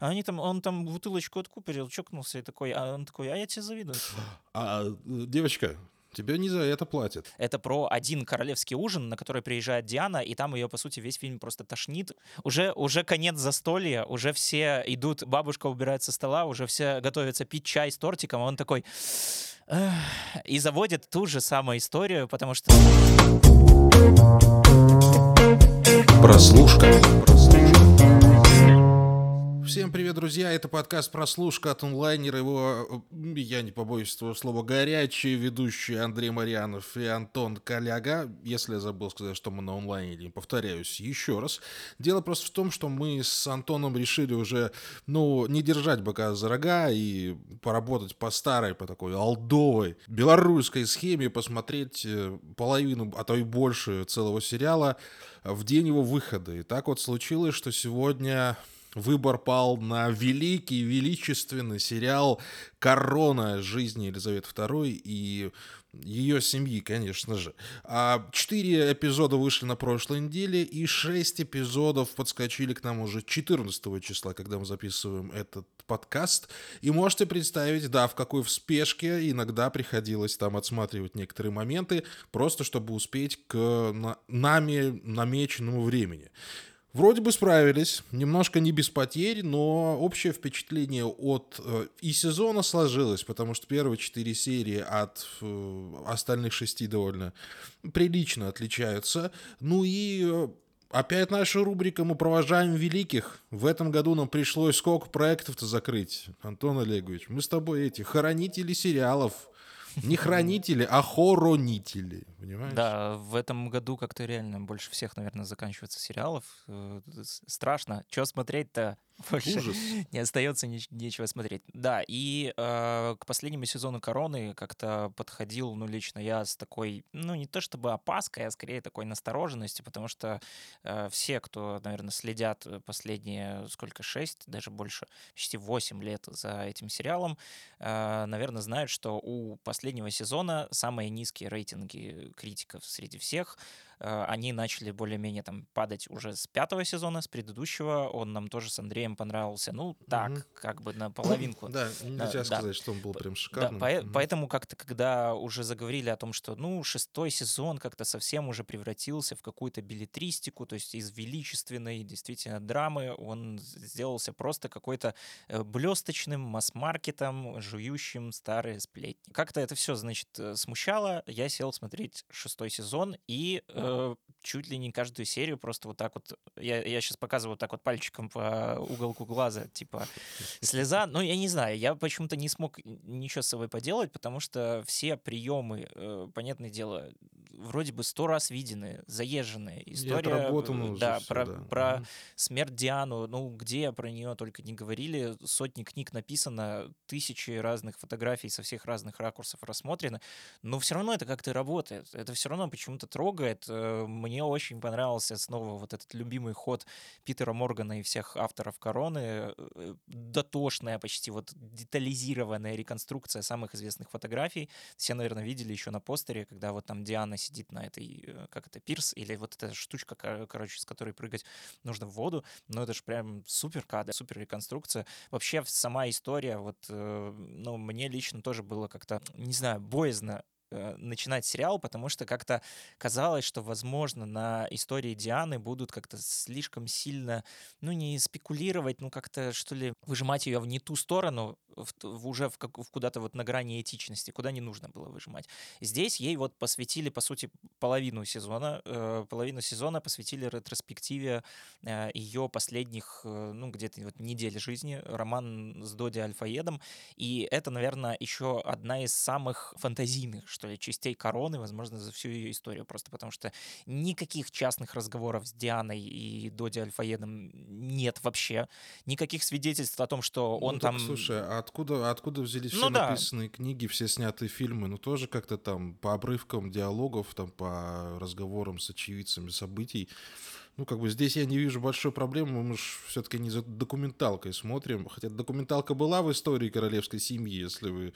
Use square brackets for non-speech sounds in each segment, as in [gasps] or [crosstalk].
А они там, он там бутылочку откупорил, чокнулся и такой, а он такой, а я тебе завидую. [gasps] А, э, девочка, Тебе не за это платят. Это про один королевский ужин, на который приезжает Диана, и там ее, по сути, весь фильм просто тошнит. Уже, уже конец застолья, уже все идут, бабушка убирает со стола, уже все готовятся пить чай с тортиком, а он такой... И заводит ту же самую историю, потому что... Прослушка. Всем привет, друзья! Это подкаст «Прослушка» от онлайнера. Его, я не побоюсь этого слова, горячие ведущие Андрей Марьянов и Антон Коляга. Если я забыл сказать, что мы на онлайне, повторяюсь еще раз. Дело просто в том, что мы с Антоном решили уже, ну, не держать бока за рога и поработать по старой, по такой алдовой белорусской схеме, посмотреть э, половину, а то и больше целого сериала в день его выхода. И так вот случилось, что сегодня выбор пал на великий, величественный сериал «Корона. Жизни Елизаветы II» и ее семьи, конечно же. А четыре эпизода вышли на прошлой неделе, и шесть эпизодов подскочили к нам уже 14 числа, когда мы записываем этот подкаст. И можете представить, да, в какой в спешке иногда приходилось там отсматривать некоторые моменты, просто чтобы успеть к нами намеченному времени. Вроде бы справились, немножко не без потерь, но общее впечатление от э, и сезона сложилось, потому что первые четыре серии от э, остальных шести довольно прилично отличаются. Ну и э, опять наша рубрика «Мы провожаем великих». В этом году нам пришлось сколько проектов-то закрыть, Антон Олегович. Мы с тобой эти хранители сериалов, не хранители, а хоронители, понимаешь? Да, в этом году как-то реально больше всех, наверное, заканчивается сериалов. Э, страшно. Что смотреть-то? больше Ужас. [laughs] не остается ни, нечего смотреть. Да, и э, к последнему сезону Короны как-то подходил, ну, лично я с такой, ну, не то чтобы опаской, а скорее такой настороженностью, потому что э, все, кто, наверное, следят последние, сколько, шесть, даже больше, почти восемь лет за этим сериалом, э, наверное, знают, что у последнего сезона самые низкие рейтинги критиков среди всех — они начали более-менее там падать уже с пятого сезона, с предыдущего. Он нам тоже с Андреем понравился. Ну, так, угу. как бы на половинку. Да, нельзя сказать, что он был прям шикарным. Да, поэтому как-то, когда уже заговорили о том, что, ну, шестой сезон как-то совсем уже превратился в какую-то билетристику, то есть из величественной действительно драмы он сделался просто какой-то э, блесточным масс-маркетом, жующим старые сплетни. Как-то это все, значит, э, смущало. Я сел смотреть шестой сезон и Э, чуть ли не каждую серию просто вот так вот, я, я сейчас показываю вот так вот пальчиком по уголку глаза, типа слеза, ну я не знаю, я почему-то не смог ничего с собой поделать, потому что все приемы, э, понятное дело, вроде бы сто раз виденные, заезженные. История, э, да, все, про, да. про смерть Диану, ну где про нее только не говорили, сотни книг написано, тысячи разных фотографий со всех разных ракурсов рассмотрены, но все равно это как-то работает, это все равно почему-то трогает. Э, мне очень понравился снова вот этот любимый ход Питера Моргана и всех авторов «Короны», э, дотошная, почти вот детализированная реконструкция самых известных фотографий. Все, наверное, видели еще на постере, когда вот там Диана сидит на этой, э, как это, пирс, или вот эта штучка, короче, с которой прыгать нужно в воду, но это же прям супер кадр, супер реконструкция. Вообще сама история, вот, ну, мне лично тоже было как-то, не знаю, боязно начинать сериал, потому что как-то казалось, что, возможно, на истории Дианы будут как-то слишком сильно, ну, не спекулировать, ну, как-то, что ли, выжимать ее в не ту сторону, в, в, уже в, как, в куда-то вот на грани этичности, куда не нужно было выжимать. Здесь ей вот посвятили, по сути, половину сезона, э, половину сезона посвятили ретроспективе э, ее последних, э, ну, где-то вот недели жизни, роман с Доди Альфаедом, и это, наверное, еще одна из самых фантазийных, что ли, частей короны, возможно, за всю ее историю. Просто потому что никаких частных разговоров с Дианой и Доди Альфаедом нет вообще. Никаких свидетельств о том, что он ну, там... Слушай, а откуда, откуда взялись ну, все да. написанные книги, все снятые фильмы? Ну, тоже как-то там по обрывкам диалогов, там по разговорам с очевидцами событий Ну, как бы здесь я не вижу большой проблемы, мы же все-таки не за документалкой смотрим. Хотя документалка была в истории королевской семьи, если вы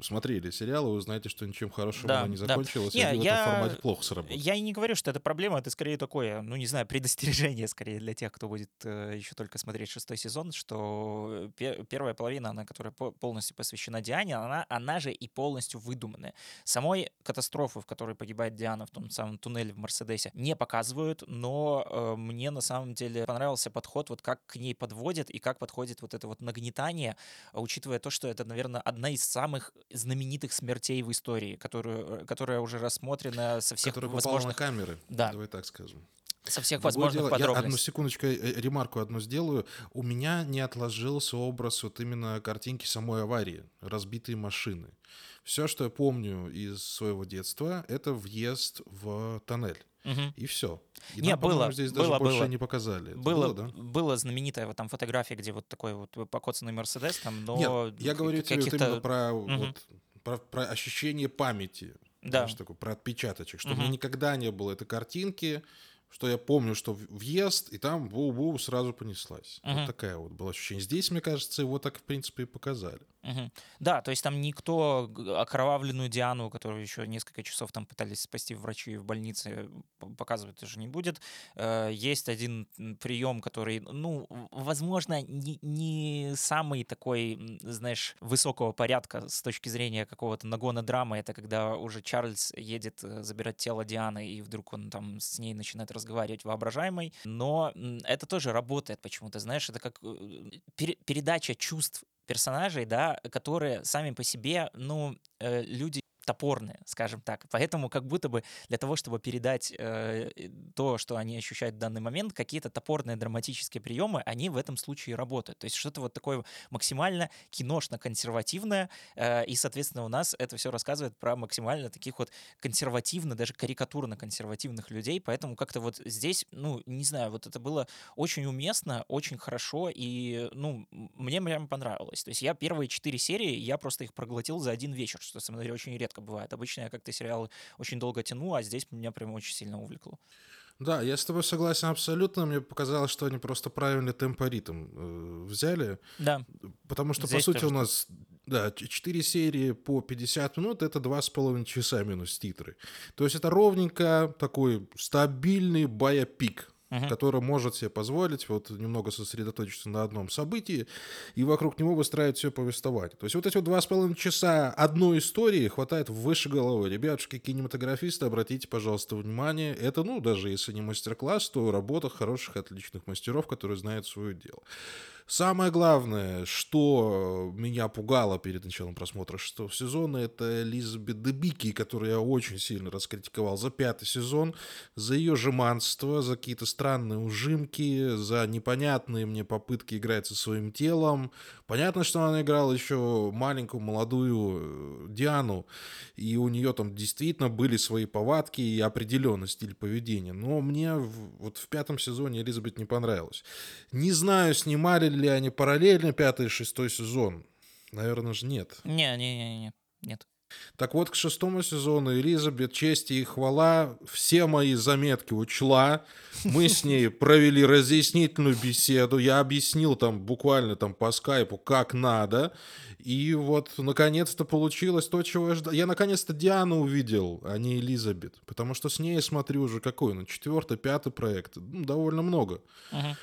смотрели сериалы, вы знаете, что ничем хорошим Да, она не да. закончилась, и Не, в этом я- формате плохо сработало. Я и не говорю, что это проблема, это скорее такое, ну, не знаю, предостережение скорее для тех, кто будет э, еще только смотреть шестой сезон, что пе- первая половина, она, которая по- полностью посвящена Диане, она, она же и полностью выдуманная. Самой катастрофы, в которой погибает Диана в том самом туннеле в Мерседесе, не показывают, но э, мне на самом деле понравился подход, вот как к ней подводят и как подходит вот это вот нагнетание, а учитывая то, что это, наверное, одна из самых знаменитых смертей в истории, которую, э, которая уже рассмотрена со всех на возможных, камеры, Да. давай так скажем. со всех Другое возможных дело, я одну подробностей. секундочку, э, ремарку одну сделаю. У меня не отложился образ вот именно картинки самой аварии, разбитые машины. Все, что я помню из своего детства, это въезд в тоннель. Мгм. И все. И Не, нам, было, здесь даже было, больше было. не показали. Это Было, да? было знаменитая вот там фотография, где вот такой вот покоцанный Мерседес, там, но Нет, я говорю тебе вот именно про, Мгм. вот, про, про ощущение памяти. Да. Знаешь, такой, про отпечаточек. Что у меня никогда не было этой картинки, что я помню, что въезд, и там бу-бу сразу понеслась. Мгм. Вот такая вот была ощущение. Здесь, мне кажется, его так, в принципе, и показали. Мгм. Да, то есть там никто окровавленную Диану, которую еще несколько часов там пытались спасти врачи в больнице, показывать тоже не будет. Э, Есть один прием, который, ну, возможно, не, не самый такой, знаешь, высокого порядка с точки зрения какого-то нагона драмы. Это когда уже Чарльз едет э, забирать тело Дианы, и вдруг он там с ней начинает разговаривать воображаемой. Но это тоже работает почему-то, знаешь, это как э, пере- передача чувств персонажей, да, которые сами по себе, ну, э, люди топорные, скажем так. Поэтому как будто бы для того, чтобы передать э, то, что они ощущают в данный момент, какие-то топорные драматические приемы, они в этом случае работают. То есть что-то вот такое максимально киношно-консервативное, э, и, соответственно, у нас это все рассказывает про максимально таких вот консервативно, даже карикатурно-консервативных людей, поэтому как-то вот здесь, ну, не знаю, вот это было очень уместно, очень хорошо, и, ну, мне прям понравилось. То есть я первые четыре серии, я просто их проглотил за один вечер, что, со мной очень редко бывает. Обычно я как-то сериалы очень долго тяну, а здесь меня прям очень сильно увлекло. Да, я с тобой согласен абсолютно. Мне показалось, что они просто правильный темпоритм э, взяли. Да, Потому что, Здесь по сути, тоже у нас да, 4 серии по 50 минут — это 2,5 часа минус титры. То есть это ровненько такой стабильный байопик, Мгм. который может себе позволить вот немного сосредоточиться на одном событии и вокруг него выстраивать все повествование. То есть вот эти вот два с половиной часа одной истории хватает выше головы. Ребятушки, кинематографисты, обратите, пожалуйста, внимание. Это, ну, даже если не мастер-класс, то работа хороших, отличных мастеров, которые знают свое дело. Самое главное, что меня пугало перед началом просмотра шестого сезона, это Элизабет Дебики, которую я очень сильно раскритиковал за пятый сезон, за ее жеманство, за какие-то странные ужимки, за непонятные мне попытки играть со своим телом. Понятно, что она играла еще маленькую, молодую э, Диану, и у нее там действительно были свои повадки и определенный стиль поведения. Но мне вот в пятом сезоне Элизабет не понравилось. Не знаю, снимали ли они параллельно пятый и шестой сезон. Наверное же нет. не-не-не, нет. Так вот, к шестому сезону Элизабет, честь и хвала, все мои заметки учла. Мы с ней [laughs] провели разъяснительную беседу. Я объяснил там буквально там по скайпу, как надо. И вот, наконец-то получилось то, чего я ждал. Я, наконец-то, Диану увидел, а не Элизабет. Потому что с ней я смотрю уже какой, ну, четвертый, пятый проект. Ну, довольно много. Мгм.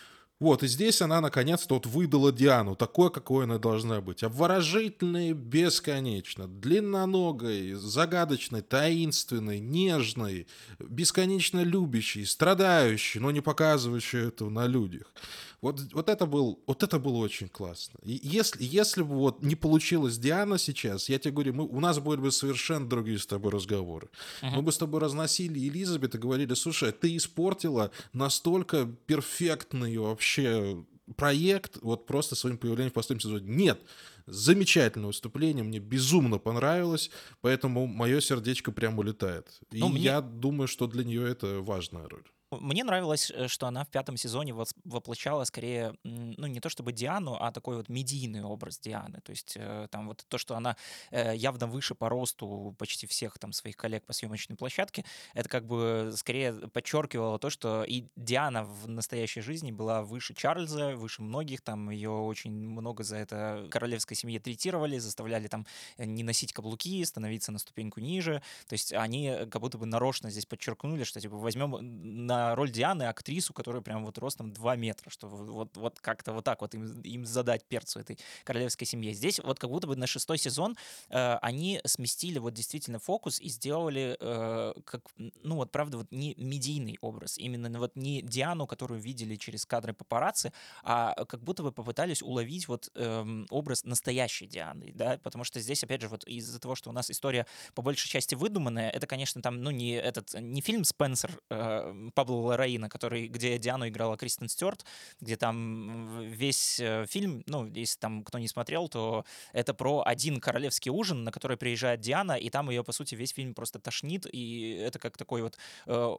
Вот, и здесь она наконец-то вот выдала Диану, такой, какой она должна быть. Обворожительной бесконечно, длинноногой, загадочной, таинственной, нежной, бесконечно любящей, страдающей, но не показывающей этого на людях. Вот, вот, это, был, вот это было очень классно. И если, если бы вот не получилось Диана сейчас, я тебе говорю, мы, у нас были бы совершенно другие с тобой разговоры. Мы бы с тобой разносили Элизабет и говорили, слушай, ты испортила настолько перфектный вообще проект вот просто своим появлением в последнем сезоне. Нет, замечательное выступление, мне безумно понравилось, поэтому мое сердечко прям улетает. И Ну, мне- я думаю, что для нее это важная роль. Мне нравилось, э, что она в пятом сезоне воплощала скорее, ну, не то чтобы Диану, а такой вот медийный образ Дианы. То есть э, там вот то, что она э, явно выше по росту почти всех там своих коллег по съемочной площадке, это как бы скорее подчеркивало то, что и Диана в настоящей жизни была выше Чарльза, выше многих, там ее очень много за это королевской семье третировали, заставляли там не носить каблуки, становиться на ступеньку ниже. То есть они как будто бы нарочно здесь подчеркнули, что типа возьмем на роль Дианы актрису, которая прям вот ростом 2 метра, что вот, вот как-то вот так вот им, им задать перцу этой королевской семье. Здесь вот как будто бы на шестой сезон э, они сместили вот действительно фокус и сделали э, как, ну вот правда, вот не медийный образ, именно вот не Диану, которую видели через кадры папарацци, а как будто бы попытались уловить вот э, образ настоящей Дианы, да, потому что здесь, опять же, вот из-за того, что у нас история по большей части выдуманная, это, конечно, там, ну, не этот, не фильм «Спенсер» э, Пабло Лораина, который, где Диану играла Кристен Стюарт, где там весь э, фильм, ну, если там кто не смотрел, то это про один королевский ужин, на который приезжает Диана, и там ее, по сути, весь фильм просто тошнит, и это как такой вот э,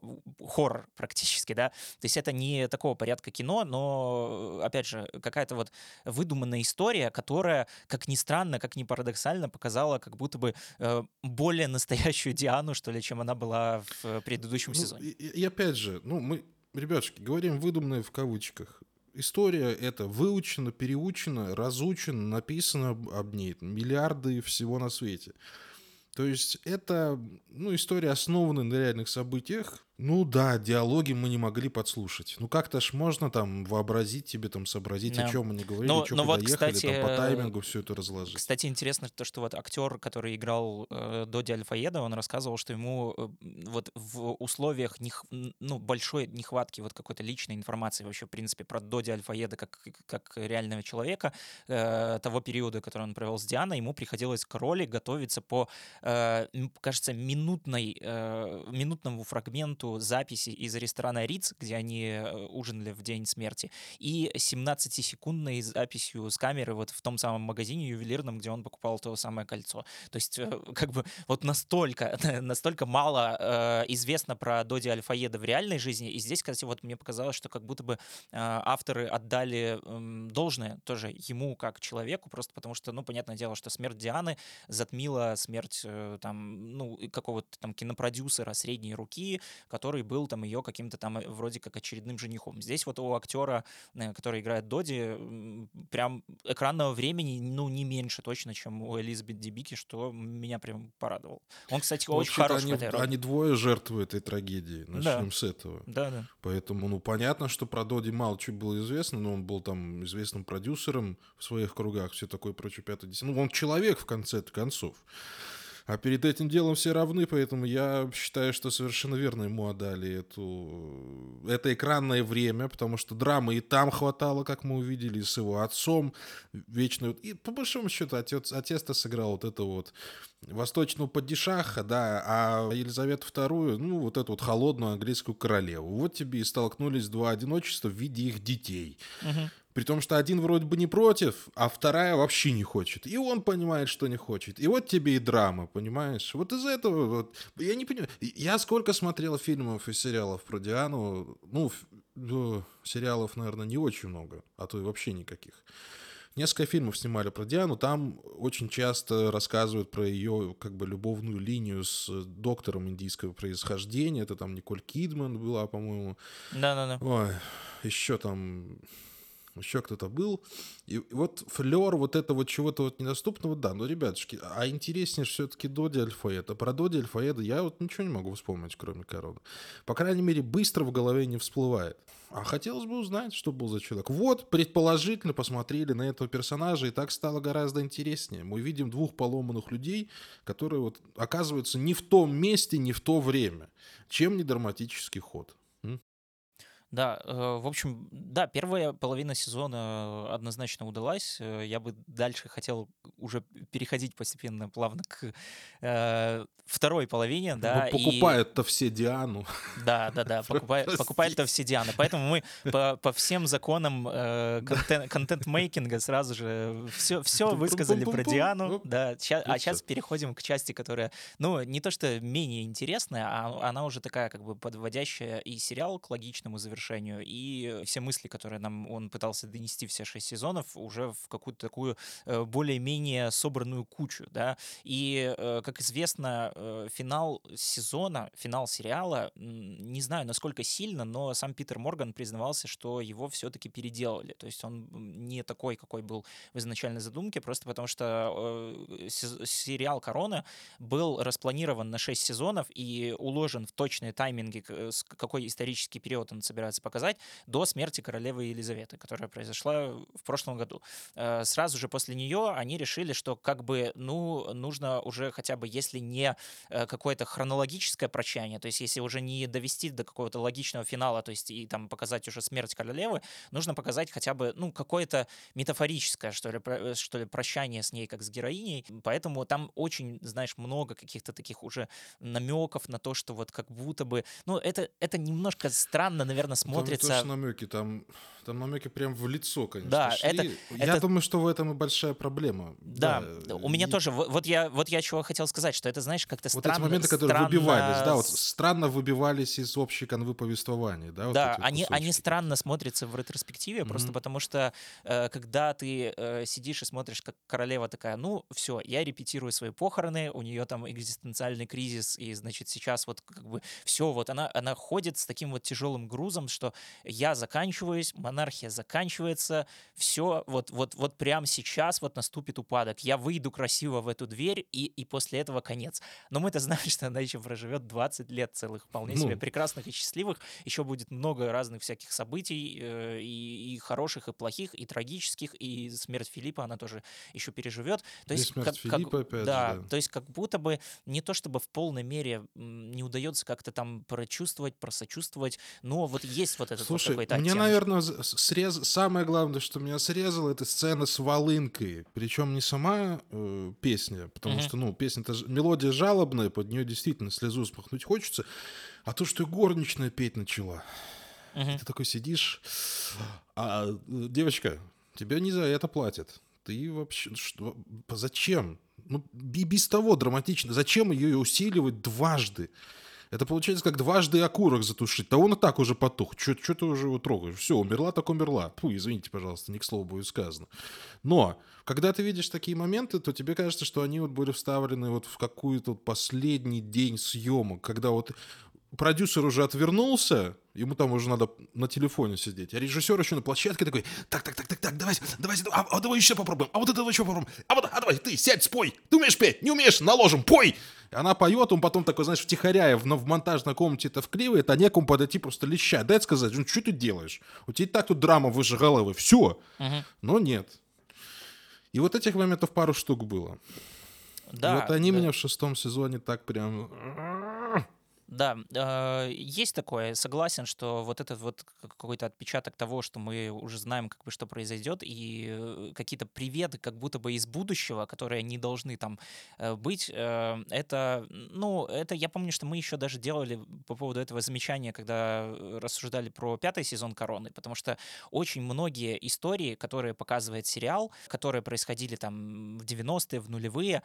хоррор практически, да. То есть это не такого порядка кино, но, опять же, какая-то вот выдуманная история, которая, как ни странно, как ни парадоксально, показала как будто бы э, более настоящую Диану, что ли, чем она была в предыдущем ну, сезоне. И, и опять же, ну, мы, ребятушки, говорим выдуманные в кавычках. История эта выучена, переучена, разучена, написана об ней миллиарды всего на свете. То есть это ну, история, основанная на реальных событиях, ну да, диалоги мы не могли подслушать. Ну как-то ж можно там вообразить тебе, там сообразить, да. о чем не говорили, но, что но куда вот, ехали, кстати, там по таймингу все это разложить. Кстати, интересно то, что вот актер, который играл э, Доди Альфаеда, он рассказывал, что ему э, вот в условиях нех, ну, большой нехватки вот какой-то личной информации вообще, в принципе, про Доди Альфаеда как, как реального человека э, того периода, который он провел с Дианой, ему приходилось к роли готовиться по, э, кажется, минутной, э, минутному фрагменту нету записи из ресторана Риц, где они э, ужинали в день смерти, и 17-секундной записью с камеры вот в том самом магазине ювелирном, где он покупал то самое кольцо. То есть э, [laughs] как бы вот настолько, [laughs] настолько мало э, известно про Доди Альфаеда в реальной жизни, и здесь, кстати, вот мне показалось, что как будто бы э, авторы отдали э, должное тоже ему как человеку, просто потому что, ну, понятное дело, что смерть Дианы затмила смерть э, там, ну, какого-то там кинопродюсера средней руки, который был там ее каким-то там э, вроде как очередным женихом. Здесь вот у актера, э, который играет Доди, прям экранного времени, ну, не меньше точно, чем у Элизабет Дебики, что меня прям порадовал. Он, кстати, очень хороший они, в этой роли. Они двое жертвы этой трагедии. Начнем да. с этого. Да, да. Поэтому, ну, понятно, что про Доди мало чего было известно, но он был там известным продюсером в своих кругах, все такое прочее, пятое, десятое. Ну, он человек в конце концов. А перед этим делом все равны, поэтому я считаю, что совершенно верно ему отдали эту, это экранное время, потому что драмы и там хватало, как мы увидели, с его отцом вечно. И по большому счету отец, отец-то сыграл вот это вот восточного падишаха, да, а Елизавету II, ну, вот эту вот холодную английскую королеву. Вот тебе и столкнулись два одиночества в виде их детей. Угу. При том, что один вроде бы не против, а вторая вообще не хочет. И он понимает, что не хочет. И вот тебе и драма, понимаешь? Вот из этого вот... Я не понимаю. Я сколько смотрел фильмов и сериалов про Диану. Ну, ну, сериалов, наверное, не очень много, а то и вообще никаких. Несколько фильмов снимали про Диану, там очень часто рассказывают про ее как бы любовную линию с доктором индийского происхождения. Это там Николь Кидман была, по-моему. Да-да-да. Ой, еще там еще кто-то был. И вот флер вот этого чего-то вот недоступного, да, но, ребятушки, а интереснее все-таки Доди Альфаэда. Про Доди Альфаэда я вот ничего не могу вспомнить, кроме короны. По крайней мере, быстро в голове не всплывает. А хотелось бы узнать, что был за человек. Вот, предположительно, посмотрели на этого персонажа, и так стало гораздо интереснее. Мы видим двух поломанных людей, которые вот оказываются не в том месте, не в то время. Чем не драматический ход? Да, э, в общем, да, первая половина сезона однозначно удалась. Э, я бы дальше хотел уже переходить постепенно плавно к э, второй половине, да. Ну, покупают-то и... все Диану. [laughs] Да, да, да, покупают, покупают-то все Дианы. Поэтому мы по, по всем законам э, контент-мейкинга сразу же все, все высказали про Диану. Да, ща, а сейчас переходим к части, которая, ну, не то что менее интересная, а она уже такая как бы подводящая и сериал к логичному завершению, и все мысли, которые нам он пытался донести все шесть сезонов, уже в какую-то такую э, более-менее собранную кучу, да. И, э, как известно, э, финал сезона, финал сериала, не знаю, насколько сильно, но сам Питер Морган признавался, что его все-таки переделали. То есть он не такой, какой был в изначальной задумке, просто потому что сериал «Корона» был распланирован на 6 сезонов и уложен в точные тайминги, какой исторический период он собирается показать, до смерти королевы Елизаветы, которая произошла в прошлом году. Э, сразу же после нее они решили, что как бы, ну, нужно уже хотя бы, если не э, какое-то хронологическое прощание, то есть если уже не довести до какого-то логичного финала, то есть и там показать уже смерть королевы, нужно показать хотя бы, ну, какое-то метафорическое, что ли, э, что ли, прощание с ней как с героиней. Поэтому там очень, знаешь, много каких-то таких уже намеков на то, что вот как будто бы, ну, это, это немножко странно, наверное, смотрится. Там не намеки, там, там намеки прям в лицо, конечно. Да, шли. это, я это... думаю, что в этом и большая проблема. Да, да. у меня и... тоже. Вот я, вот я чего хотел сказать, что это, знаешь, как-то вот странно. Вот эти моменты, которые странно... выбивались, да, вот странно выбивались из общей канвы повествования, да. Вот да, они, они странно смотрятся в ретроспективе, mm-hmm. просто потому что э, когда ты э, сидишь и смотришь, как королева такая, ну все, я репетирую свои похороны, у нее там экзистенциальный кризис, и значит сейчас вот как бы все, вот она она ходит с таким вот тяжелым грузом, что я заканчиваюсь, монархия заканчивается, все, вот, вот, вот прямо сейчас вот наступит упадок, я выйду красиво в эту дверь, и, и после этого конец. Но мы-то знаем, [laughs] что она еще проживет 20 лет целых, вполне ну. себе прекрасных и счастливых, еще будет много разных всяких событий, э, и, и хороших, и плохих, и трагических, и смерть Филиппа она тоже еще переживет. То есть, смерть как, Филиппа, как, опять да, же, да, то есть как будто бы не то чтобы в полной мере не удается как-то там прочувствовать, просочувствовать, но вот есть вот этот Слушай, вот какой-то мне, наверное, срез... самое главное, что меня срезало, это сцена с волынкой. Причем не сама э, песня, потому uh-huh. что, ну, песня-то мелодия жалобная, под нее действительно слезу спахнуть хочется, а то, что горничная петь начала. Uh-huh. Ты такой сидишь, а девочка, тебя не за это платят. Ты вообще что? Зачем? Ну, без того драматично. Зачем ее усиливать дважды? Это получается как дважды окурок затушить. Да он и так уже потух. Что ты уже его трогаешь? Все, умерла, так умерла. Фу, извините, пожалуйста, не к слову будет сказано. Но, когда ты видишь такие моменты, то тебе кажется, что они вот были вставлены вот в какую-то последний день съемок, когда вот продюсер уже отвернулся, ему там уже надо на телефоне сидеть, а режиссер еще на площадке такой, так, так, так, так, так, давай, давай, а, а давай еще попробуем, а вот это еще попробуем, а вот, а давай, ты сядь, спой, ты умеешь петь, не умеешь, наложим, пой. Она поет, он потом такой, знаешь, втихаря в, в монтажной комнате это вклеивает, а некому подойти просто леща, дай сказать, ну что ты делаешь? У тебя и так тут драма выше головы, все. Угу. Но нет. И вот этих моментов пару штук было. Да, и вот они да. меня в шестом сезоне так прям да, э, есть такое, согласен, что вот этот вот какой-то отпечаток того, что мы уже знаем, как бы что произойдет, и э, какие-то приветы, как будто бы из будущего, которые не должны там э, быть, это, ну, это я помню, что мы еще даже делали по поводу этого замечания, когда рассуждали про пятый сезон Короны, потому что очень многие истории, которые показывает сериал, которые происходили там в 90-е, в нулевые,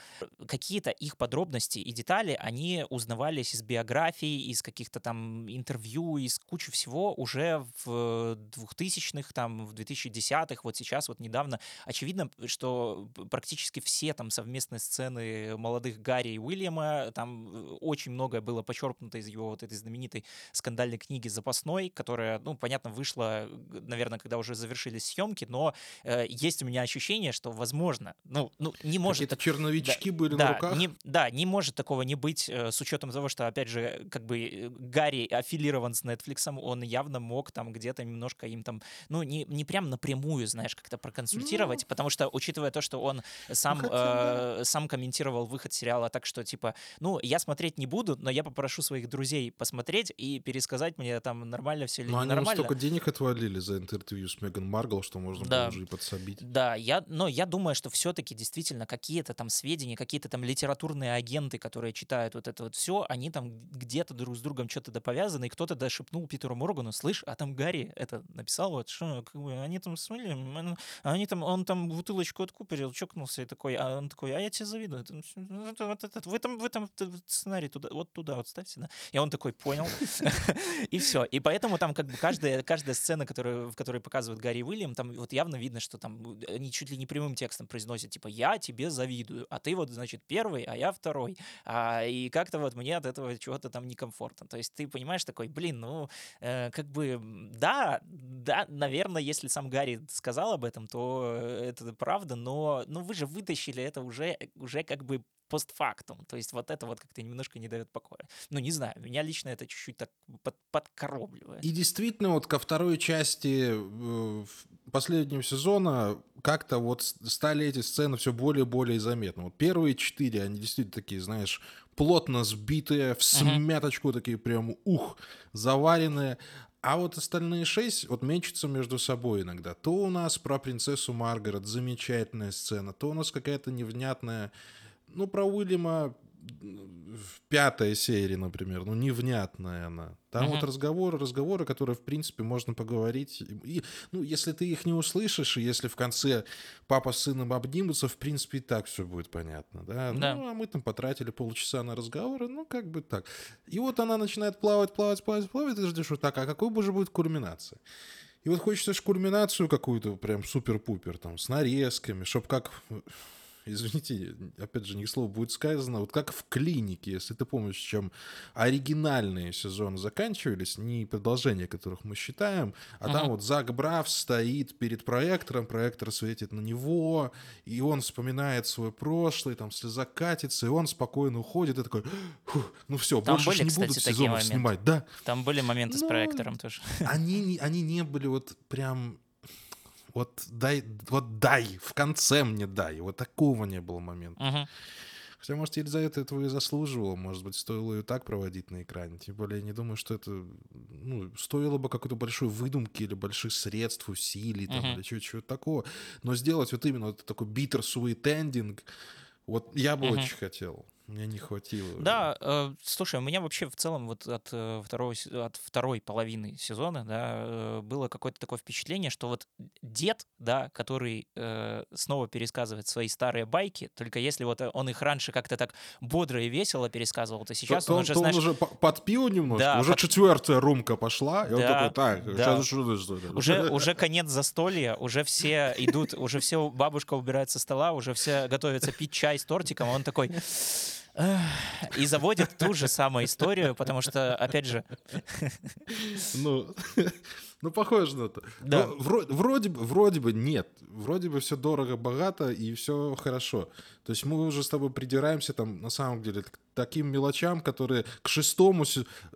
какие-то их подробности и детали, они узнавались из биографии, фотографий, из каких-то там интервью, из кучи всего уже в 2000-х, там, в 2010-х, вот сейчас, вот недавно. Очевидно, что практически все там совместные сцены молодых Гарри и Уильяма, там э, очень многое было почерпнуто из его вот этой знаменитой скандальной книги «Запасной», которая, ну, понятно, вышла, наверное, когда уже завершились съемки, но э, есть у меня ощущение, что, возможно, ну, ну не может... Какие-то черновички да, были да, на руках? Не, да, не может такого не быть, э, с учетом того, что, опять же, э, как бы э, Гарри аффилирован с Netflix, он явно мог там где-то немножко им там, ну, не, не прям напрямую, знаешь, как-то проконсультировать, ну, потому что, учитывая то, что он сам, ну, э, сам комментировал выход сериала так, что, типа, ну, я смотреть не буду, но я попрошу своих друзей посмотреть и пересказать мне там нормально все или но нормально. они столько денег отвалили за интервью с Меган Маргл, что можно да. было уже и подсобить. Да, я, но я думаю, что все-таки действительно какие-то там сведения, какие-то там литературные агенты, которые читают вот это вот все, они там где-то друг с другом что-то доповязаны, и кто-то дошепнул Питеру Моргану, слышь, а там Гарри это написал, вот что, как бы, они там смыли, они там, он там бутылочку откупорил, чокнулся и такой, а он такой, а я тебе завидую, это, это, вот, это, в этом, в этом сценарии туда, вот туда вот ставьте, да. И он такой, понял. И все. И поэтому там как бы каждая, каждая сцена, которую, в которой показывают Гарри Уильям, там вот явно видно, что там они чуть ли не прямым текстом произносят, типа, я тебе завидую, а ты вот, значит, первый, а я второй. А, и как-то вот мне от этого чего-то там некомфортно. То есть ты понимаешь такой, блин, ну, э, как бы, да, да, наверное, если сам Гарри сказал об этом, то это правда, но, но вы же вытащили это уже, уже как бы постфактум. То есть вот это вот как-то немножко не дает покоя. Ну, не знаю, меня лично это чуть-чуть так под, подкоробливает. И действительно, вот ко второй части э, последнего сезона как-то вот стали эти сцены все более и более заметны. Вот первые четыре, они действительно такие, знаешь, плотно сбитые, в смяточку такие прям, ух, заваренные. А вот остальные шесть вот мечутся между собой иногда. То у нас про принцессу Маргарет замечательная сцена, то у нас какая-то невнятная ну, про Уильяма в пятой серии, например, ну, невнятная она. Там uh-huh. вот разговоры, разговоры, которые, в принципе, можно поговорить. И, ну, если ты их не услышишь, и если в конце папа с сыном обнимутся, в принципе, и так все будет понятно, да? да? Ну, а мы там потратили полчаса на разговоры, ну, как бы так. И вот она начинает плавать, плавать, плавать, плавать, и ты ждешь, вот так, а какой бы же будет кульминация? И вот хочется кульминацию какую-то прям супер-пупер, там, с нарезками, чтобы как извините, опять же, ни слова будет сказано, вот как в клинике, если ты помнишь, чем оригинальные сезоны заканчивались, не продолжения которых мы считаем, а uh-huh. там вот Зак Брав стоит перед проектором, проектор светит на него, и он вспоминает свой прошлый, там слеза катится, и он спокойно уходит, и такой, ну все, там больше были, не кстати, будут сезонов снимать, да. Там были моменты Но с проектором тоже. Они, они не были вот прям вот дай, вот дай, в конце мне дай. Вот такого не было момента. Uh-huh. Хотя, может, Елизавета этого и заслуживала. Может быть, стоило ее так проводить на экране. Тем более, я не думаю, что это ну, стоило бы какой-то большой выдумки или больших средств, усилий там, uh-huh. или чего-то такого. Но сделать вот именно вот такой sweet ending, вот я бы uh-huh. очень хотел. Мне не хватило. Да, э, слушай, у меня вообще в целом вот от, э, второго, от второй половины сезона да, э, было какое-то такое впечатление, что вот дед, да, который э, снова пересказывает свои старые байки, только если вот он их раньше как-то так бодро и весело пересказывал, то сейчас то, он, уже, то знаешь... он уже подпил немножко, да, уже под... четвертая румка пошла, и да, он такой, так, да. сейчас что, [laughs] уже, уже конец застолья, уже все идут, уже все, бабушка убирает со стола, уже все готовятся пить чай с тортиком, а он такой и заводит ту же самую историю, потому что, опять же... Ну, [laughs] ну похоже на это. Да. Ну, вроде, вроде, бы, вроде бы нет. Вроде бы все дорого, богато и все хорошо. То есть мы уже с тобой придираемся там на самом деле таким мелочам, которые к шестому,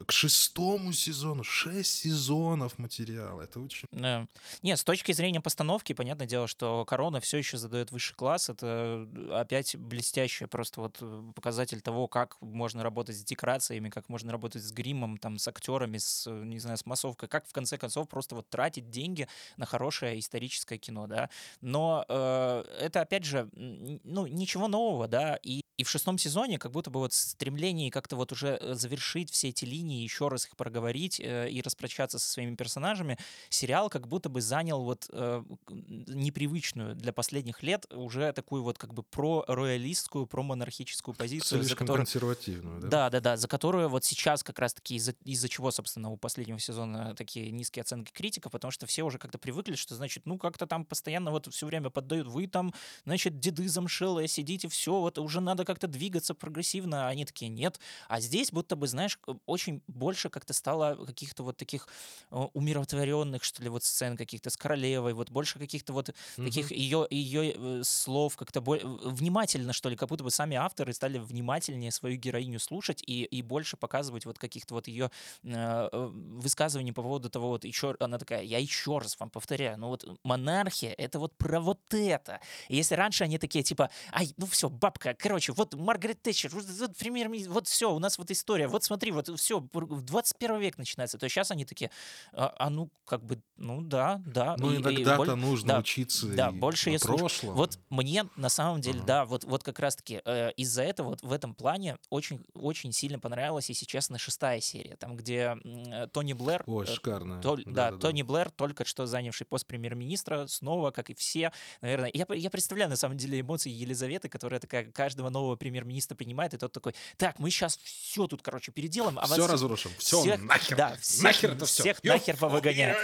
к шестому сезону, шесть сезонов материала. Это очень... Да. Нет, с точки зрения постановки, понятное дело, что Корона все еще задает высший класс. Это опять блестящий просто вот показатель того, как можно работать с декорациями, как можно работать с гримом, там, с актерами, с, не знаю, с массовкой, как в конце концов просто вот тратить деньги на хорошее историческое кино, да. Но э, это, опять же, ну, ничего нового, да, и и в шестом сезоне как будто бы вот стремление как-то вот уже э, завершить все эти линии, еще раз их проговорить э, и распрощаться со своими персонажами, сериал как будто бы занял вот э, непривычную для последних лет уже такую вот как бы про-роялистскую, про-монархическую позицию. Слишком за которую... консервативную, да? Да, да, да, за которую вот сейчас как раз-таки из-за, из-за чего, собственно, у последнего сезона такие низкие оценки критиков, потому что все уже как-то привыкли, что, значит, ну как-то там постоянно вот все время поддают, вы там, значит, деды замшелые, сидите, все, вот уже надо как как-то двигаться прогрессивно, а они такие, нет. А здесь будто бы, знаешь, очень больше как-то стало каких-то вот таких э, умиротворенных, что ли, вот сцен каких-то с королевой, вот больше каких-то вот mm-hmm. таких ее, ее э, слов как-то бо- внимательно, что ли, как будто бы сами авторы стали внимательнее свою героиню слушать и, и больше показывать вот каких-то вот ее э, высказываний по поводу того, вот еще, она такая, я еще раз вам повторяю, ну вот монархия — это вот про вот это. И если раньше они такие, типа, ай, ну все, бабка, короче, вот Маргарет Тэтчер, вот, вот премьер вот все, у нас вот история, вот смотри, вот все, 21 век начинается, то сейчас они такие, а, а ну, как бы, ну да, да. Ну, иногда-то нужно да, учиться Да, больше если... прошлом. Вот мне, на самом деле, uh-huh. да, вот, вот как раз-таки э, из-за этого вот в этом плане очень, очень сильно понравилась, если честно, шестая серия, там, где э, Тони Блэр... Ой, э, шикарно. То, да, да, Тони да. Блэр, только что занявший пост премьер-министра, снова, как и все, наверное, я, я представляю, на самом деле, эмоции Елизаветы, которая такая каждого нового премьер-министра принимает, и тот такой, так, мы сейчас все тут, короче, переделаем. А все вас разрушим, все всех, нахер. Да, всех, нахер это все. Всех нахер повыгоняем.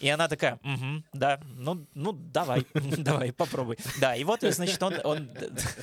И она такая, угу, да, ну, ну давай, [laughs] [laughs] давай, попробуй. Да, и вот, значит, он, он,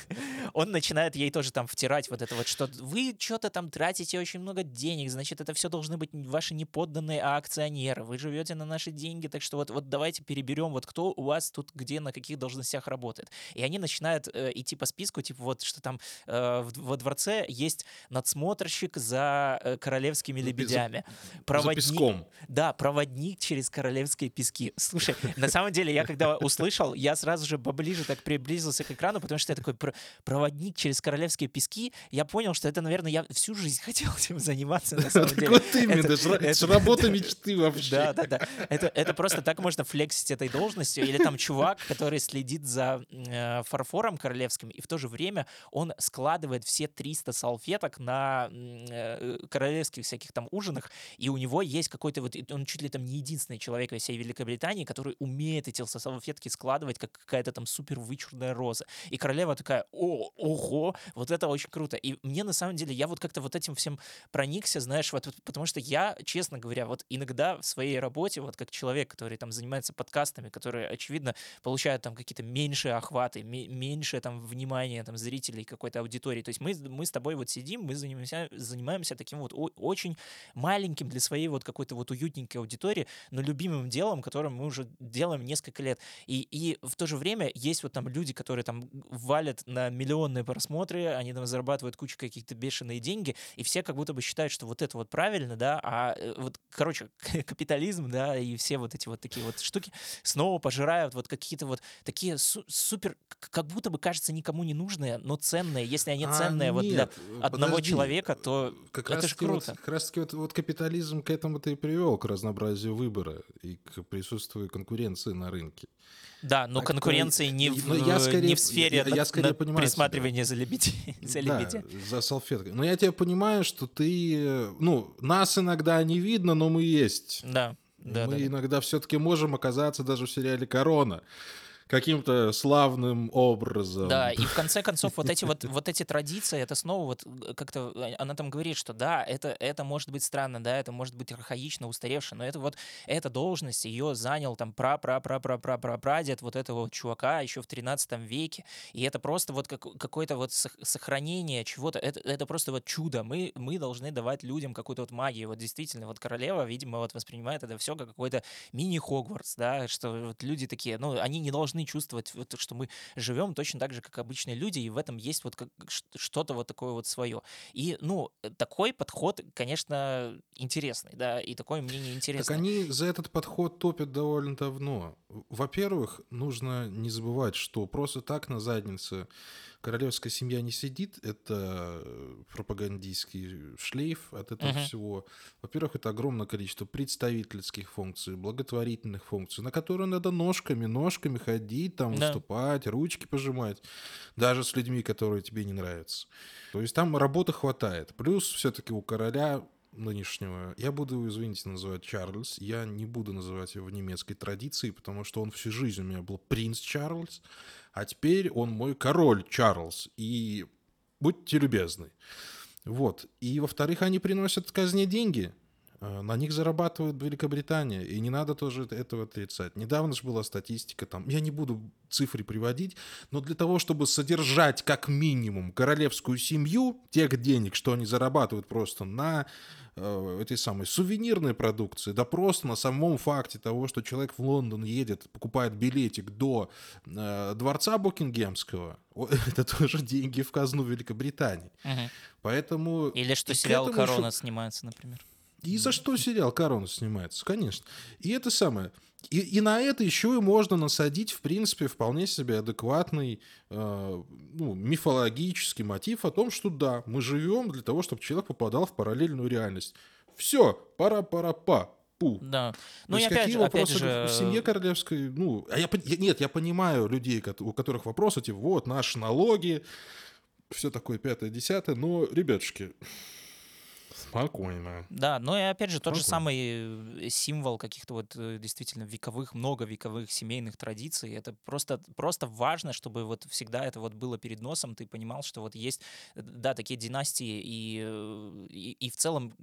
[laughs] он начинает ей тоже там втирать вот это вот, что вы что-то там тратите очень много денег, значит, это все должны быть ваши неподданные, а акционеры. Вы живете на наши деньги, так что вот, вот давайте переберем, вот кто у вас тут где, на каких должностях работает. И они начинают э, идти по списку, типа вот, что там э, во дворце есть надсмотрщик за э, королевскими лебедями. Проводник, за песком. Да, проводник через королевские пески. Слушай, на самом деле, я когда услышал, я сразу же поближе так приблизился к экрану, потому что я такой проводник через королевские пески. Я понял, что это, наверное, я всю жизнь хотел этим заниматься, на самом деле. Вот именно, это работа мечты вообще. Да, да, да. Это, это просто так можно флексить этой должностью. Или там чувак, который следит за э, фарфором королевским, и в то же время он складывает все 300 салфеток на э, королевских всяких там ужинах, и у него есть какой-то вот, он чуть ли там не единственный человек во всей Великобритании, который умеет эти салфетки складывать, как какая-то там супер вычурная роза. И королева такая, о, ого, вот это очень круто. И мне на самом деле, я вот как-то вот этим всем проникся, знаешь, вот, потому что я, честно говоря, вот иногда в своей работе, вот как человек, который там занимается подкастами, который, очевидно, получают там какие-то меньшие охваты, меньше там внимания там зрителей какой-то аудитории. То есть мы, мы с тобой вот сидим, мы занимаемся, занимаемся таким вот очень маленьким для своей вот какой-то вот уютненькой аудитории, но любимым делом, которым мы уже делаем несколько лет. И, и в то же время есть вот там люди, которые там валят на миллионные просмотры, они там зарабатывают кучу каких-то бешеные деньги, и все как будто бы считают, что вот это вот правильно, да, а э, вот, короче, [laughs] капитализм, да, и все вот эти вот такие вот штуки снова пожирают вот какие-то вот такие су- супер, как будто бы кажется никому не нужные, но ценные. Если они а ценные нет, вот для одного подожди. человека, то как это же круто. Вот, как раз таки вот, вот капитализм к этому-то и привел, к разнообразию выбора и к присутствию конкуренции на рынке. Да, но так конкуренции не в, я скорее, не в сфере я, я скорее понимаю присматривания тебя. за лебедей. [laughs] за, лебедей. да, за салфеткой. Но я тебя понимаю, что ты... Ну, нас иногда не видно, но мы есть. Да. Да, мы да, иногда все-таки можем оказаться даже в сериале «Корона» каким-то славным образом. Да, и в [laughs] конце концов вот эти вот, вот эти традиции, это снова вот э, как-то, э, она там говорит, что да, это, это может быть странно, да, это может быть архаично, устаревше, но это вот, эта должность, ее занял там пра пра пра пра пра пра прадед вот этого чувака еще в 13 веке, и это просто вот как, какое-то вот сохранение чего-то, это, это просто вот чудо, мы, мы должны давать людям какую-то вот магию, вот действительно, вот королева, видимо, вот воспринимает это все как какой-то мини-Хогвартс, да, что вот люди такие, ну, они не должны должны чувствовать, вот, что мы живем точно так же, как обычные люди, и в этом есть вот что-то вот такое вот свое. И, ну, такой подход, конечно, интересный, да, и такое мнение интересное. Так они за этот подход топят довольно давно. Во-первых, нужно не забывать, что просто так на заднице королевская семья не сидит, это э, пропагандистский шлейф от этого uh-huh. всего. Во-первых, это огромное количество представительских функций, благотворительных функций, на которые надо ножками, ножками ходить, там да. выступать, ручки пожимать, даже с людьми, которые тебе не нравятся. То есть там работы хватает. Плюс все-таки у короля нынешнего, я буду, извините, называть Чарльз, я не буду называть его в немецкой традиции, потому что он всю жизнь у меня был принц Чарльз, а теперь он мой король Чарльз, и будьте любезны. Вот. И, во-вторых, они приносят казне деньги. Э, на них зарабатывает Великобритания, и не надо тоже этого отрицать. Недавно же была статистика, там, я не буду цифры приводить, но для того, чтобы содержать как минимум королевскую семью, тех денег, что они зарабатывают просто на э, этой самой сувенирной продукции, да просто на самом факте того, что человек в Лондон едет, покупает билетик до э, дворца Букингемского, [laughs] это тоже деньги в казну Великобритании. Мгм. Поэтому... Или что сериал «Корона» еще- снимается, например. И за что сериал «Корона» снимается, конечно. И это самое. И, и на это еще и можно насадить, в принципе, вполне себе адекватный э, ну, мифологический мотив о том, что да, мы живем для того, чтобы человек попадал в параллельную реальность. Все, пара-пара-па. Пу. Да. То Ну и есть опять какие же, опять вопросы же, в семье королевской? Ну, а я, я- нет, я понимаю людей, у которых вопросы, типа, вот, наши налоги, все такое пятое, десятое, но, ребятушки, спокойно. Да, но и опять же тот же Спокойно. самый э, символ каких-то вот э, действительно вековых, многовековых семейных традиций. Это просто, просто важно, чтобы вот всегда это вот было перед носом, ты понимал, что вот есть, э, да, такие династии, и, и, и в целом,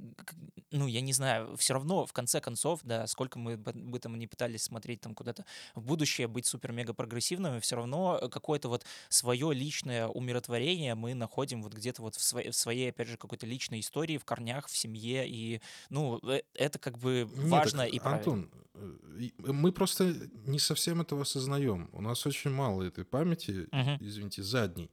ну, я не знаю, все равно, в конце концов, да, сколько мы бы там не пытались смотреть там куда-то в будущее, быть супер-мега прогрессивными, все равно какое-то вот свое личное умиротворение мы находим вот где-то вот в своей, в своей, опять же, какой-то личной истории, в корнях, в семье, и, ну, э, это как бы Нет, важно так, и правильно. Антон, э, мы просто не совсем этого осознаем. У нас очень мало этой памяти, Мгм. извините, задней.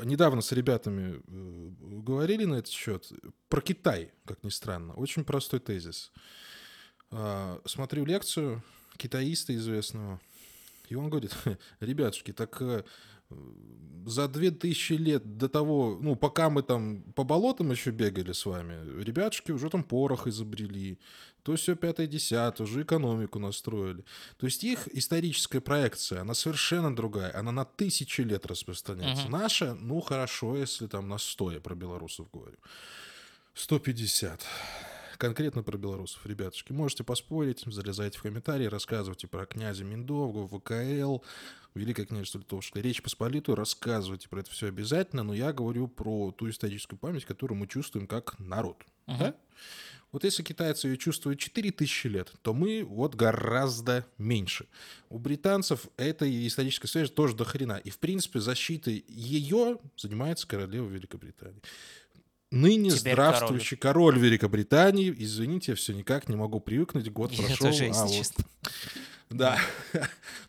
Недавно с ребятами э, говорили на этот счет. Про Китай, как ни странно. Очень простой тезис. А, Смотрю лекцию китаиста известного, и он говорит, [laughs] ребятушки, так за две тысячи лет до того, ну, пока мы там по болотам еще бегали с вами, ребятушки уже там порох изобрели, то все пятое, десятое, уже экономику настроили. То есть их историческая проекция, она совершенно другая, она на тысячи лет распространяется. Мгм. Наша, ну, хорошо, если там на 100, я про белорусов говорю. 150 конкретно про белорусов, ребятушки. Можете поспорить, залезайте в комментарии, рассказывайте про князя Миндовгу, ВКЛ, Великое княжество Литовское, Речь Посполитую, рассказывайте про это все обязательно, но я говорю про ту историческую память, которую мы чувствуем как народ. Мгм. Да? Вот если китайцы ее чувствуют 4000 лет, то мы вот гораздо меньше. У британцев этой исторической связи тоже до хрена. И, в принципе, защитой ее занимается королева Великобритании. Ныне Теперь здравствующий король. Великобритании. Извините, я все никак не могу привыкнуть. Год И прошел. это жесть, а вот-. Да.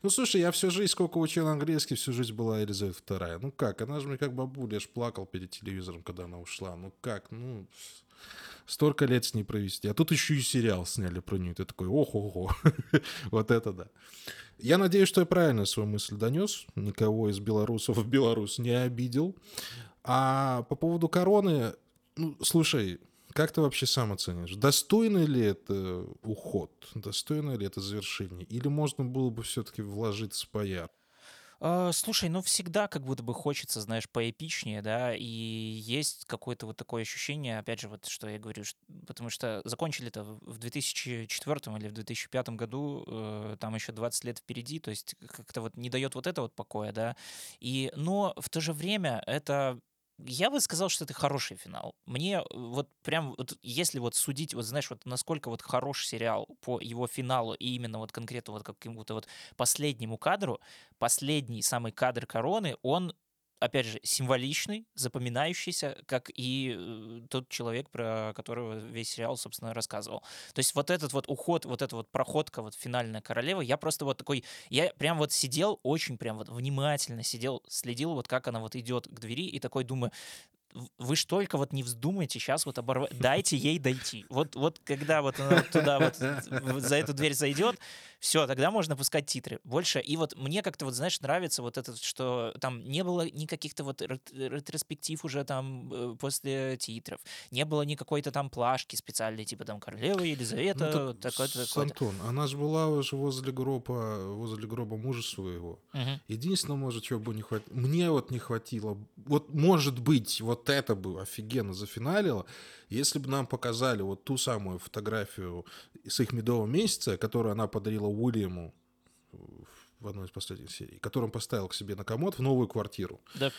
Ну, слушай, я всю жизнь, сколько учил английский, всю жизнь была Елизавета вторая. Ну как, она же мне как бабуля, я ж плакал перед телевизором, когда она ушла. Ну как, ну... Столько лет с ней провести. А тут еще и сериал сняли про нее. Ты такой, ох-ого. [laughs] Вот это да. Я надеюсь, что я правильно свою мысль донес. Никого из белорусов в Беларусь не обидел. А по поводу короны, ну, слушай, как ты вообще сам оценишь? Достойный ли это уход? Достойно ли это завершение? Или можно было бы все-таки вложиться по яр? А, Слушай, ну всегда как будто бы хочется, знаешь, поэпичнее, да, и есть какое-то вот такое ощущение, опять же, вот что я говорю, ш- потому что закончили это в 2004 или в 2005 году, э, там еще 20 лет впереди, то есть как-то вот не дает вот это вот покоя, да, и, но в то же время это я бы сказал, что это хороший финал. Мне э, вот прям, вот, если вот судить, вот знаешь, вот насколько вот хороший сериал по его финалу и именно вот конкретно вот какому-то вот последнему кадру, последний самый кадр короны, он опять же, символичный, запоминающийся, как и э, тот человек, про которого весь сериал, собственно, рассказывал. То есть вот этот вот уход, вот эта вот проходка, вот финальная королева, я просто вот такой, я прям вот сидел, очень прям вот внимательно сидел, следил вот как она вот идет к двери и такой думаю, «В- вы ж только вот не вздумайте сейчас вот оборвать, дайте ей дойти. Вот, вот когда вот она туда вот за эту дверь зайдет, все, тогда можно пускать титры. Больше, и вот мне как-то вот, знаешь, нравится вот это, что там не было никаких-то вот рет- ретроспектив уже там э, после титров, не было никакой-то там плашки специальной, типа там Королева Елизавета, Ну, так, с- такой-то. Антон, она же была уже возле гроба, возле гроба мужа своего. Мгм. Единственное, может, чего бы не хватило. Мне вот не хватило. Вот, может быть, вот это бы офигенно зафиналило, если бы нам показали вот ту самую фотографию с их медового месяца, которую она подарила Уильяму в одной из последних серий, которую он поставил к себе на комод в новую квартиру. Да.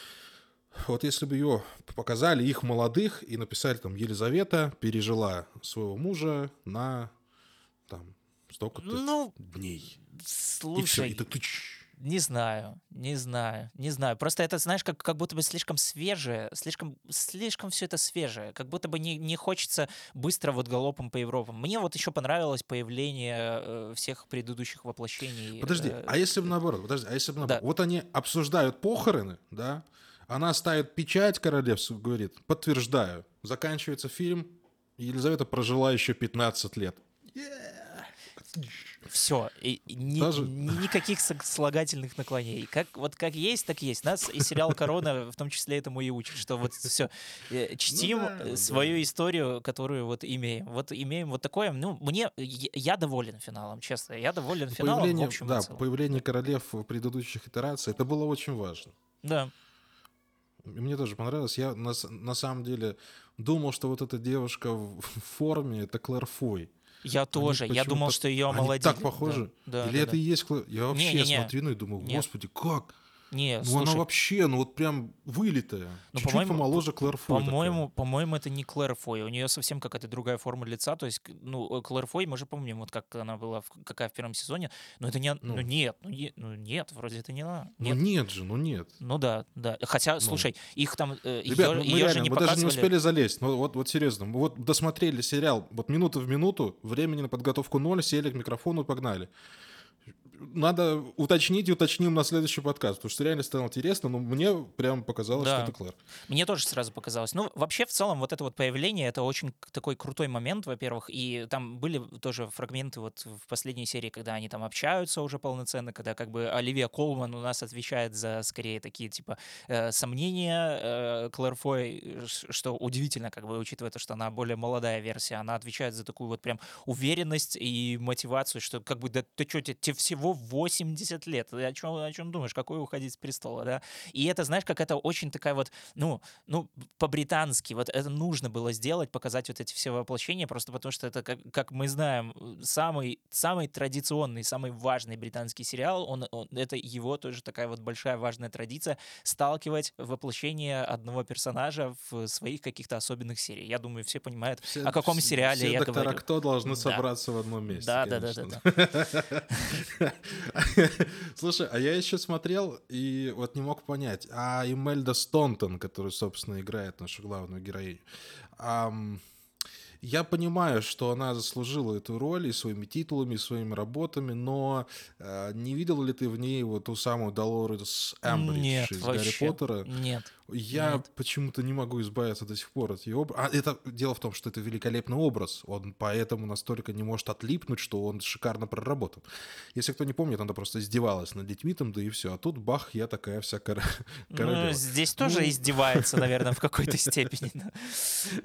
Вот если бы ее показали, их молодых, и написали там Елизавета пережила своего мужа на там столько-то Ну, дней. И все, слушай, и так ты чш. Не знаю, не знаю, не знаю. Просто это, знаешь, как, как будто бы слишком свежее, слишком, слишком все это свежее. Как будто бы не, не хочется быстро вот галопом по Европам. Мне вот еще понравилось появление э, всех предыдущих воплощений. Подожди, э, а если бы наоборот? Подожди, а если бы Да. наоборот? Вот они обсуждают похороны, да? Она ставит печать королевству, говорит, подтверждаю. Заканчивается фильм, Елизавета прожила еще 15 лет. Все, и, ни- Даже- ни- никаких слагательных наклонений. Как, вот как есть, так есть. Нас и сериал «Корона» в том числе этому и учит, что вот все, чтим да, э, да. свою историю, которую вот имеем. Вот имеем вот такое, ну, мне, я доволен финалом, честно, я доволен финалом в Появление, общем и да, появление королев в предыдущих итерациях, это было очень важно. Да, Мне тоже понравилось. Я на, на самом деле думал, что вот эта девушка в в форме это Клэр Фой. Я Они тоже, я думал, почему-то- что ее они омолодили. так Да, похожи. Да, Или да, это да. и есть? Я вообще Не-не-не. смотрю ну и думаю, Нет. господи, как? Не, Ну слушай, она вообще, ну вот прям вылитая. Ну, Чуть-чуть по-моему, помоложе Клэр Фой. По-моему, по-моему, это не Клэр Фой. У нее совсем какая-то другая форма лица. То есть, ну, э, Клэр Фой, мы же помним, вот как она была, в- какая в первом сезоне. Но это не... Ну, Ну. нет, ну, е- ну нет, вроде это не она. Ну Нет. нет же, ну нет. Ну да, да. Хотя, слушай, их там... э, Ребят, ну, мы её реально, же не мы даже не показывали. успели залезть. Ну, вот, вот серьезно, мы вот досмотрели сериал, вот минута в минуту, времени на подготовку ноль, сели к микрофону и погнали. Надо уточнить и уточним на следующий подкаст, потому что реально стало интересно, но мне прям показалось, Да. что это Клэр. Мне тоже сразу показалось. Ну, вообще, в целом, вот это вот появление, это очень такой крутой момент, во-первых. И там были тоже фрагменты вот в последней серии, когда они там общаются уже полноценно, когда как бы Оливия Колман у нас отвечает за скорее такие типа э, сомнения э, Клэр Фой, э, что удивительно, как бы учитывая то, что она более молодая версия, она отвечает за такую вот прям уверенность и мотивацию, что как бы да ты что, тебе, тебе всего 80 лет, ты о чем, о чем думаешь, какой уходить с престола, да? И это, знаешь, как это очень такая вот, ну, ну, по-британски, вот это нужно было сделать, показать вот эти все воплощения, просто потому что это, как, как мы знаем, э, самый, самый традиционный, самый важный британский сериал, он, он- это его тоже такая вот большая важная традиция, сталкивать воплощение одного персонажа в своих каких-то особенных сериях. Я думаю, все понимают, Все- о каком все- сериале все я доктора говорю. кто должны Да. собраться в одном месте. Да, да, да, да, конечно. да. [laughs] Слушай, а я еще смотрел и вот не мог понять, а Имельда Стонтон, которая, собственно, играет нашу главную героиню, я понимаю, что она заслужила эту роль и своими титулами, и своими работами, но э, не видел ли ты в ней вот ту самую Долорес Эмбридж Нет, из Гарри вообще. Поттера? Нет. Я Нет. почему-то не могу избавиться до сих пор от ее образа. А это дело в том, что это великолепный образ. Он поэтому настолько не может отлипнуть, что он шикарно проработан. Если кто не помнит, она просто издевалась над детьми там, да и все. А тут бах, я такая вся кор- Ну, королева. здесь тоже Ну. издевается, наверное, в какой-то [laughs] степени.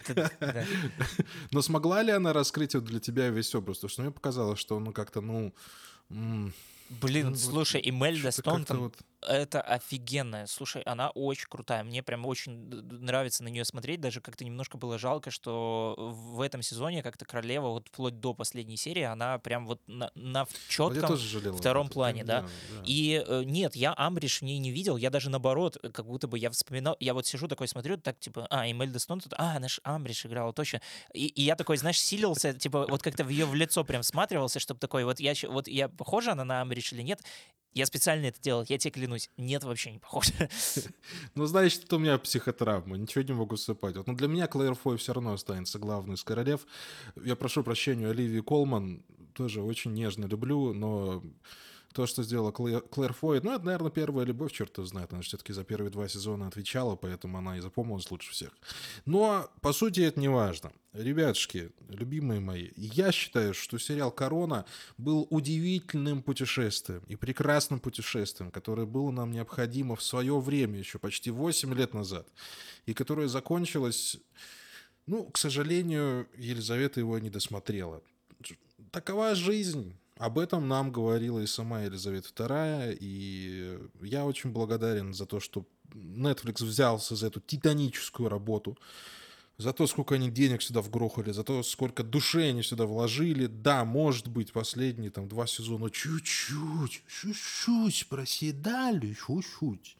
[laughs] Но смогла ли она раскрыть для тебя весь образ? Потому что мне показалось, что он как-то, ну... Блин, ну, слушай, Имельда Стонтон, вот- это офигенная. Слушай, она очень крутая. Мне прям очень нравится на нее смотреть. Даже как-то немножко было жалко, что в этом сезоне как-то королева, вот вплоть до последней серии, она прям вот на, на четком жалел втором этом, плане, да. да. И э, нет, я Амбриш в ней не видел, я даже наоборот, э, как будто бы я вспоминал, я вот сижу такой смотрю, так типа, а, Эмельда Стоун тут, а, наш Амбриш играла, точно. И, и я такой, знаешь, силился, типа, вот как-то в ее в лицо прям всматривался, чтобы такой, вот я, вот я похожа она на Амбриш или нет? Я специально это делал, я тебе клянусь, нет, вообще не похожа. [laughs] Ну, значит, это у меня психотравма, ничего не могу сыпать. Вот, Но для меня Клэр Фой все равно останется главной из королев. Я прошу прощения, Оливии Колман тоже очень нежно люблю, но то, что сделала Клэ- Клэр Фой, ну, это, наверное, первая любовь, черт его знает. Она все-таки за первые два сезона отвечала, поэтому она и запомнилась лучше всех. Но, по сути, это не важно. Ребятушки, любимые мои, я считаю, что сериал «Корона» был удивительным путешествием и прекрасным путешествием, которое было нам необходимо в свое время, еще почти 8 лет назад, и которое закончилось, ну, к сожалению, Елизавета его не досмотрела. Такова жизнь. Об этом нам говорила и сама Елизавета II, и я очень благодарен за то, что Netflix взялся за эту титаническую работу, за то, сколько они денег сюда вгрохали, за то, сколько души они сюда вложили. Да, может быть, последние там два сезона чуть-чуть, чуть-чуть проседали, чуть-чуть.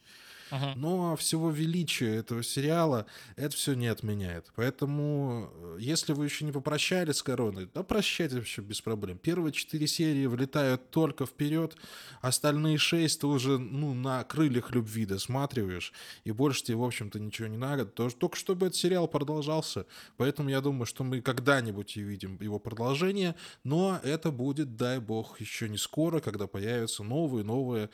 Но всего величия этого сериала это все не отменяет. Поэтому, э, если вы еще не попрощались с короной, да прощайте вообще без проблем. Первые четыре серии влетают только вперед, остальные шесть ты уже ну, на крыльях любви досматриваешь, и больше тебе, в общем-то, ничего не надо. Только чтобы этот сериал продолжался. Поэтому я думаю, что мы когда-нибудь увидим его продолжение, но это будет, дай бог, еще не скоро, когда появятся новые-новые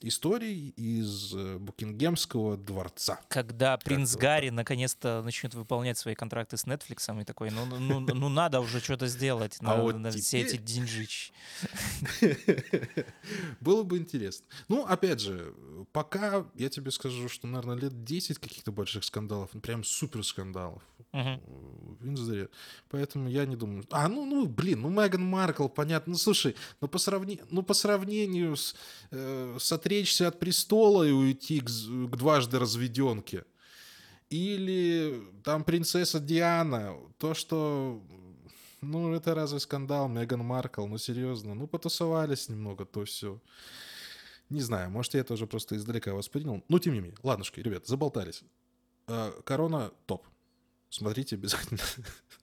историй из э, Букингемского дворца. Когда принц как Гарри наконец-то начнет выполнять свои контракты с Netflix и такой, ну, ну, ну, ну надо уже что-то сделать на, а вот на теперь... все эти деньжич. [laughs] Было бы интересно. Ну, опять же, пока я тебе скажу, что, наверное, лет 10 каких-то больших скандалов, прям супер скандалов в Винзоре. Поэтому я не думаю... А, ну, ну, блин, ну, Меган Маркл, понятно. Ну, слушай, ну, по, сравни... ну, по сравнению с, э, отречься от престола и уйти к, к дважды разведенке. Или там принцесса Диана, то, что ну, это разве скандал, Меган Маркл, ну, серьезно, ну, потусовались немного, то все. Не знаю, может, я это уже просто издалека воспринял. Ну, тем не менее. Ладнушки, ребят, заболтались. А, корона топ. Смотрите обязательно.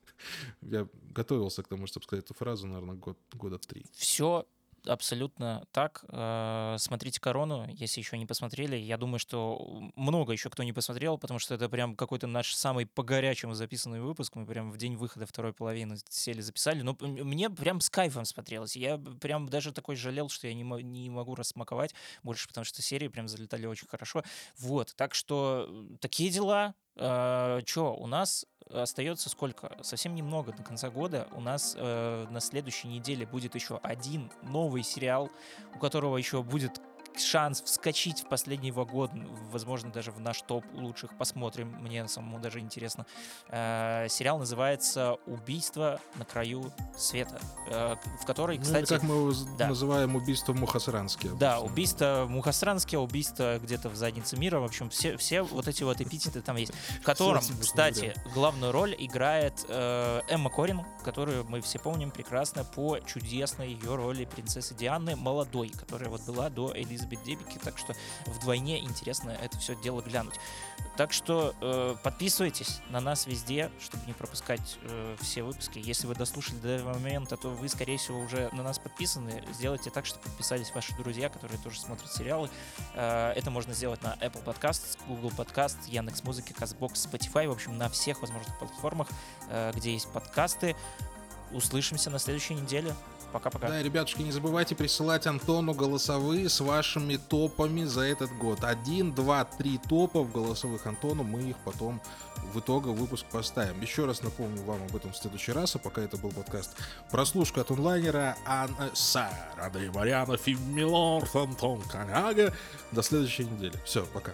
[laughs] Я готовился к тому, чтобы сказать эту фразу, наверное, год, года три. Все абсолютно так. Э, смотрите «Корону», если еще не посмотрели. Я думаю, что много еще кто не посмотрел, потому что это прям какой-то наш самый по горячему записанный выпуск. Мы прям в день выхода второй половины сели, записали. Но мне прям с кайфом смотрелось. Я прям даже такой жалел, что я не, не могу рассмаковать больше, потому что серии прям залетали очень хорошо. Вот, так что такие дела. Э, у нас остается сколько? Совсем немного до конца года. У нас э, на следующей неделе будет еще один новый сериал, у которого еще будет шанс вскочить в последний вагон, возможно, даже в наш топ лучших. Посмотрим, мне самому даже интересно. Э, сериал называется «Убийство на краю света», э, в которой, кстати... Ну, как мы его да. называем, «Убийство Мухасранске». Да, «Убийство Мухасранске», «Убийство где-то в заднице мира». В общем, все, все вот эти вот эпитеты там есть. В котором, кстати, главную роль играет э, Эмма Корин, которую мы все помним прекрасно по чудесной ее роли принцессы Дианы молодой, которая вот была до Элизабет Элизабет Дебики, так что вдвойне интересно это все дело глянуть. Так что э, подписывайтесь на нас везде, чтобы не пропускать э, все выпуски. Если вы дослушали до этого момента, то вы, скорее всего, уже на нас подписаны. Сделайте так, чтобы подписались ваши друзья, которые тоже смотрят сериалы. Э, это можно сделать на Apple Podcast, Google Podcast, Яндекс.Музыки, Castbox, Spotify, в общем, на всех возможных платформах, э, где есть подкасты. Услышимся на следующей неделе. Пока-пока. Да, ребятушки, не забывайте присылать Антону голосовые с вашими топами за этот год. Один, два, три топа в голосовых Антону, мы их потом в итоге выпуск поставим. Еще раз напомню вам об этом в следующий раз, а пока это был подкаст «Прослушка от онлайнера» Ан... Сэр Андрей Марьянов и Милорд Антон Коняга. До следующей недели. Все, пока.